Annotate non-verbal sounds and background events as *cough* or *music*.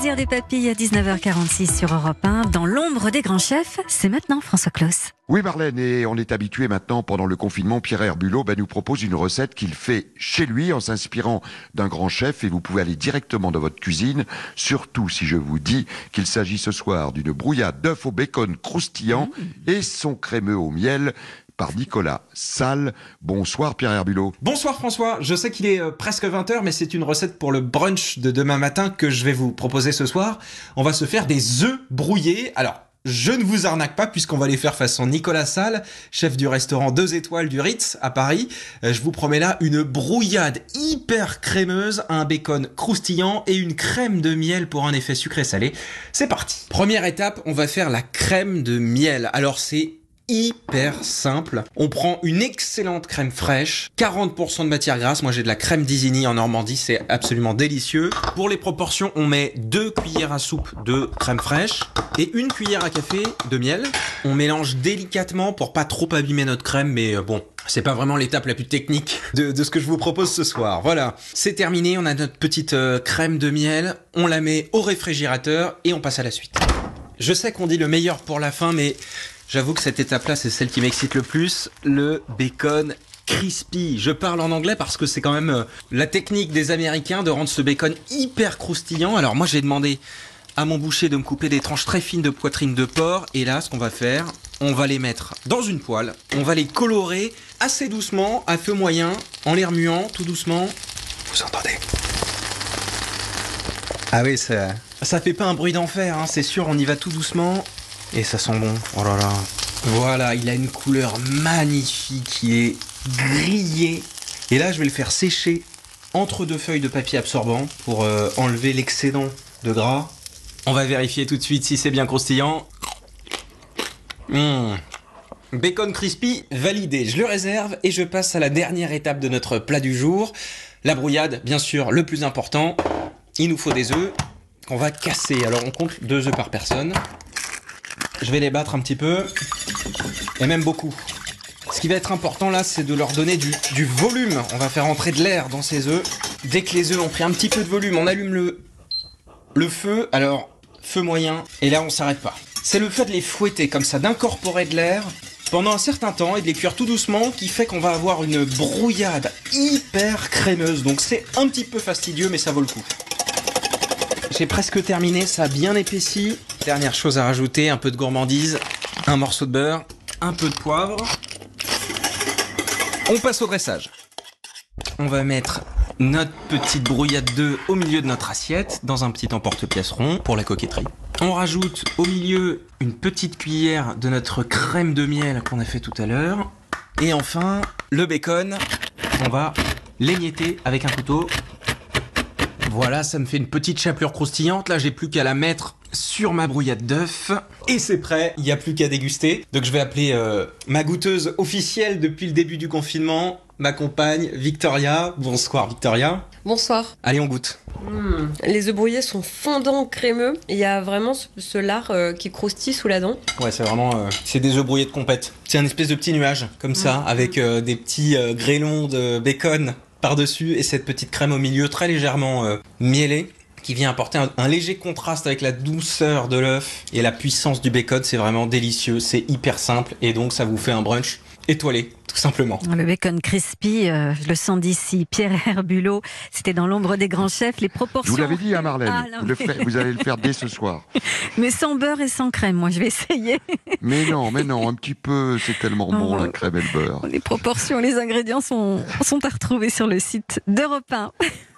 des papilles à 19h46 sur Europe 1. Dans l'ombre des grands chefs, c'est maintenant François Claus. Oui Marlène, et on est habitué maintenant pendant le confinement, Pierre Herbulot bah, nous propose une recette qu'il fait chez lui en s'inspirant d'un grand chef et vous pouvez aller directement dans votre cuisine, surtout si je vous dis qu'il s'agit ce soir d'une brouillade d'œufs au bacon croustillant et son crémeux au miel par Nicolas Salle. Bonsoir Pierre Herbulot. Bonsoir François, je sais qu'il est euh, presque 20h mais c'est une recette pour le brunch de demain matin que je vais vous proposer ce soir. On va se faire des œufs brouillés. Alors, je ne vous arnaque pas puisqu'on va les faire façon Nicolas Salle, chef du restaurant 2 étoiles du Ritz à Paris. Euh, je vous promets là une brouillade hyper crémeuse, un bacon croustillant et une crème de miel pour un effet sucré-salé. C'est parti. Première étape, on va faire la crème de miel. Alors c'est hyper simple. On prend une excellente crème fraîche, 40% de matière grasse. Moi, j'ai de la crème d'Isigny en Normandie, c'est absolument délicieux. Pour les proportions, on met deux cuillères à soupe de crème fraîche et une cuillère à café de miel. On mélange délicatement pour pas trop abîmer notre crème, mais euh, bon, c'est pas vraiment l'étape la plus technique de, ce que je vous propose ce soir. Voilà, c'est terminé, on a notre petite euh, crème de miel, on la met au réfrigérateur et on passe à la suite. Je sais qu'on dit le meilleur pour la fin, mais J'avoue que cette étape-là, c'est celle qui m'excite le plus, le bacon crispy. Je parle en anglais parce que c'est quand même euh, la technique des Américains de rendre ce bacon hyper croustillant. Alors moi, j'ai demandé à mon boucher de me couper des tranches très fines de poitrine de porc. Et là, ce qu'on va faire, on va les mettre dans une poêle. On va les colorer assez doucement, à feu moyen, en les remuant tout doucement. Vous entendez? Ah oui, ça, ça fait pas un bruit d'enfer, hein, c'est sûr, on y va tout doucement. Et ça sent bon. Oh là là. Voilà, il a une couleur magnifique, il est grillé. Et là, je vais le faire sécher entre deux feuilles de papier absorbant pour euh, enlever l'excédent de gras. On va vérifier tout de suite si c'est bien croustillant. Mmh. Bacon crispy validé. Je le réserve et je passe à la dernière étape de notre plat du jour. La brouillade, bien sûr, le plus important. Il nous faut des œufs qu'on va casser. Alors on compte deux œufs par personne. Je vais les battre un petit peu. Et même beaucoup. Ce qui va être important là, c'est de leur donner du, volume. On va faire entrer de l'air dans ces œufs. Dès que les œufs ont pris un petit peu de volume, on allume le, le feu. Alors, feu moyen. Et là, on s'arrête pas. C'est le fait de les fouetter comme ça, d'incorporer de l'air pendant un certain temps et de les cuire tout doucement qui fait qu'on va avoir une brouillade hyper crémeuse. Donc c'est un petit peu fastidieux, mais ça vaut le coup. J'ai presque terminé, ça a bien épaissi. Dernière chose à rajouter, un peu de gourmandise, un morceau de beurre, un peu de poivre. On passe au dressage. On va mettre notre petite brouillade d'œufs au milieu de notre assiette, dans un petit emporte-pièce rond pour la coquetterie. On rajoute au milieu une petite cuillère de notre crème de miel qu'on a fait tout à l'heure. Et enfin, le bacon, on va l'émietter avec un couteau voilà, ça me fait une petite chapelure croustillante. Là, j'ai plus qu'à la mettre sur ma brouillade d'œufs. Et c'est prêt, il n'y a plus qu'à déguster. Donc je vais appeler euh, ma goûteuse officielle depuis le début du confinement, ma compagne Victoria. Bonsoir Victoria. Bonsoir. Allez, on goûte. Mmh. Les œufs brouillés sont fondants, crémeux. Il y a vraiment ce, ce lard euh, qui croustille sous la dent. Ouais, c'est vraiment... Euh, c'est des œufs brouillés de compète. C'est un espèce de petit nuage, comme mmh. ça, avec des petits grêlons de bacon par-dessus et cette petite crème au milieu très légèrement euh, mielée qui vient apporter un, un, léger contraste avec la douceur de l'œuf et la puissance du bacon. C'est vraiment délicieux, c'est hyper simple et donc ça vous fait un brunch étoilé, tout simplement. Le bacon crispy, euh, je le sens d'ici. Pierre Herbulot, c'était dans l'ombre des grands chefs. Les proportions. Je vous l'avais dit, hein, Marlène. Ah, vous, le fait, vous, allez le faire dès ce soir. *laughs* Mais sans beurre et sans crème, moi, je vais essayer. Mais non, mais non, un petit peu, c'est tellement bon, la crème et le beurre. Les proportions, les ingrédients sont, sont à retrouver sur le site d'Europe 1.